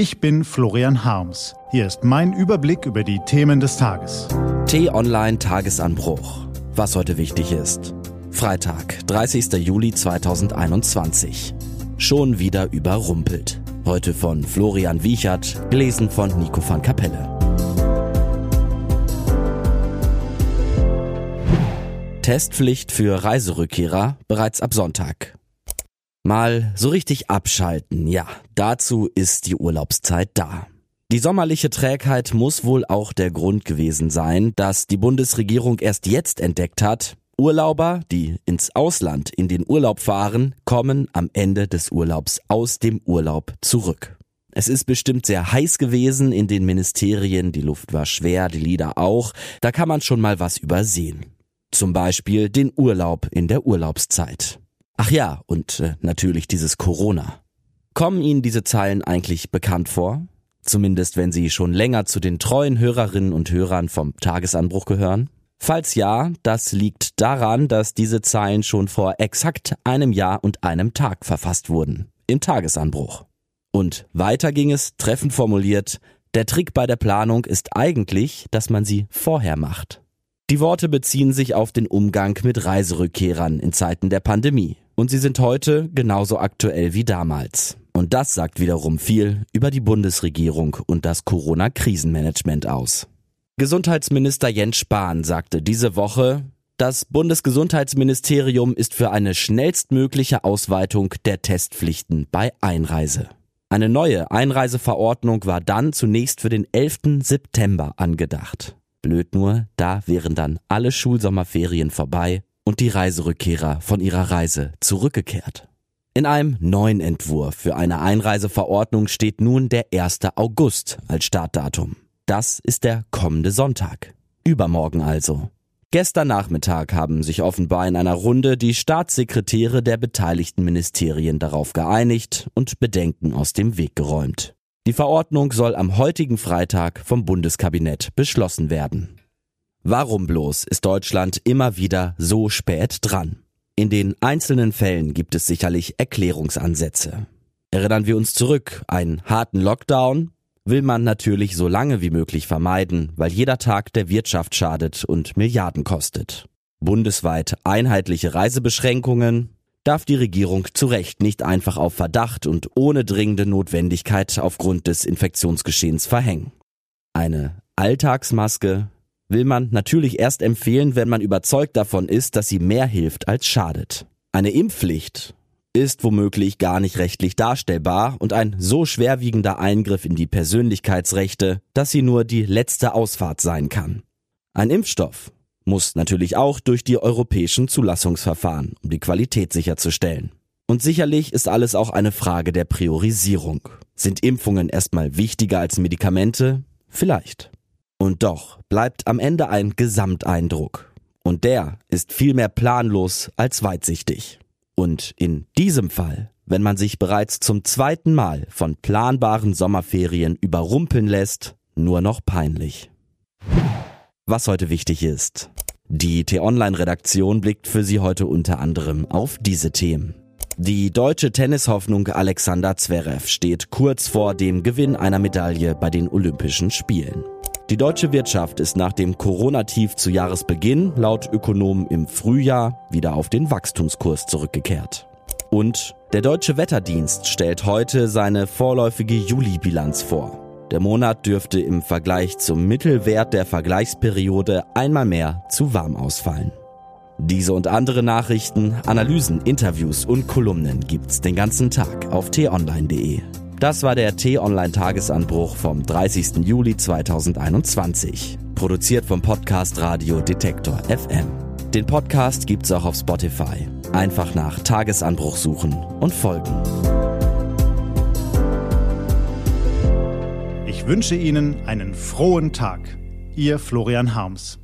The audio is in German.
Ich bin Florian Harms. Hier ist mein Überblick über die Themen des Tages. T-Online Tagesanbruch. Was heute wichtig ist. Freitag, 30. Juli 2021. Schon wieder überrumpelt. Heute von Florian Wiechert, gelesen von Nico van Kapelle. Testpflicht für Reiserückkehrer bereits ab Sonntag. Mal so richtig abschalten, ja, dazu ist die Urlaubszeit da. Die sommerliche Trägheit muss wohl auch der Grund gewesen sein, dass die Bundesregierung erst jetzt entdeckt hat, Urlauber, die ins Ausland in den Urlaub fahren, kommen am Ende des Urlaubs aus dem Urlaub zurück. Es ist bestimmt sehr heiß gewesen in den Ministerien, die Luft war schwer, die Lieder auch, da kann man schon mal was übersehen. Zum Beispiel den Urlaub in der Urlaubszeit. Ach ja, und äh, natürlich dieses Corona. Kommen Ihnen diese Zeilen eigentlich bekannt vor? Zumindest wenn Sie schon länger zu den treuen Hörerinnen und Hörern vom Tagesanbruch gehören? Falls ja, das liegt daran, dass diese Zeilen schon vor exakt einem Jahr und einem Tag verfasst wurden. Im Tagesanbruch. Und weiter ging es, treffend formuliert, der Trick bei der Planung ist eigentlich, dass man sie vorher macht. Die Worte beziehen sich auf den Umgang mit Reiserückkehrern in Zeiten der Pandemie. Und sie sind heute genauso aktuell wie damals. Und das sagt wiederum viel über die Bundesregierung und das Corona-Krisenmanagement aus. Gesundheitsminister Jens Spahn sagte diese Woche, das Bundesgesundheitsministerium ist für eine schnellstmögliche Ausweitung der Testpflichten bei Einreise. Eine neue Einreiseverordnung war dann zunächst für den 11. September angedacht. Blöd nur, da wären dann alle Schulsommerferien vorbei und die Reiserückkehrer von ihrer Reise zurückgekehrt. In einem neuen Entwurf für eine Einreiseverordnung steht nun der 1. August als Startdatum. Das ist der kommende Sonntag. Übermorgen also. Gestern Nachmittag haben sich offenbar in einer Runde die Staatssekretäre der beteiligten Ministerien darauf geeinigt und Bedenken aus dem Weg geräumt. Die Verordnung soll am heutigen Freitag vom Bundeskabinett beschlossen werden. Warum bloß ist Deutschland immer wieder so spät dran? In den einzelnen Fällen gibt es sicherlich Erklärungsansätze. Erinnern wir uns zurück, einen harten Lockdown will man natürlich so lange wie möglich vermeiden, weil jeder Tag der Wirtschaft schadet und Milliarden kostet. Bundesweit einheitliche Reisebeschränkungen darf die Regierung zu Recht nicht einfach auf Verdacht und ohne dringende Notwendigkeit aufgrund des Infektionsgeschehens verhängen. Eine Alltagsmaske will man natürlich erst empfehlen, wenn man überzeugt davon ist, dass sie mehr hilft als schadet. Eine Impfpflicht ist womöglich gar nicht rechtlich darstellbar und ein so schwerwiegender Eingriff in die Persönlichkeitsrechte, dass sie nur die letzte Ausfahrt sein kann. Ein Impfstoff muss natürlich auch durch die europäischen Zulassungsverfahren, um die Qualität sicherzustellen. Und sicherlich ist alles auch eine Frage der Priorisierung. Sind Impfungen erstmal wichtiger als Medikamente? Vielleicht. Und doch bleibt am Ende ein Gesamteindruck. Und der ist viel mehr planlos als weitsichtig. Und in diesem Fall, wenn man sich bereits zum zweiten Mal von planbaren Sommerferien überrumpeln lässt, nur noch peinlich. Was heute wichtig ist. Die T-Online-Redaktion blickt für Sie heute unter anderem auf diese Themen. Die deutsche Tennishoffnung Alexander Zverev steht kurz vor dem Gewinn einer Medaille bei den Olympischen Spielen. Die deutsche Wirtschaft ist nach dem Corona-Tief zu Jahresbeginn laut Ökonomen im Frühjahr wieder auf den Wachstumskurs zurückgekehrt. Und der deutsche Wetterdienst stellt heute seine vorläufige Juli-Bilanz vor. Der Monat dürfte im Vergleich zum Mittelwert der Vergleichsperiode einmal mehr zu warm ausfallen. Diese und andere Nachrichten, Analysen, Interviews und Kolumnen gibt's den ganzen Tag auf t-online.de. Das war der T-Online-Tagesanbruch vom 30. Juli 2021. Produziert vom Podcast Radio Detektor FM. Den Podcast gibt's auch auf Spotify. Einfach nach Tagesanbruch suchen und folgen. Ich wünsche Ihnen einen frohen Tag. Ihr Florian Harms.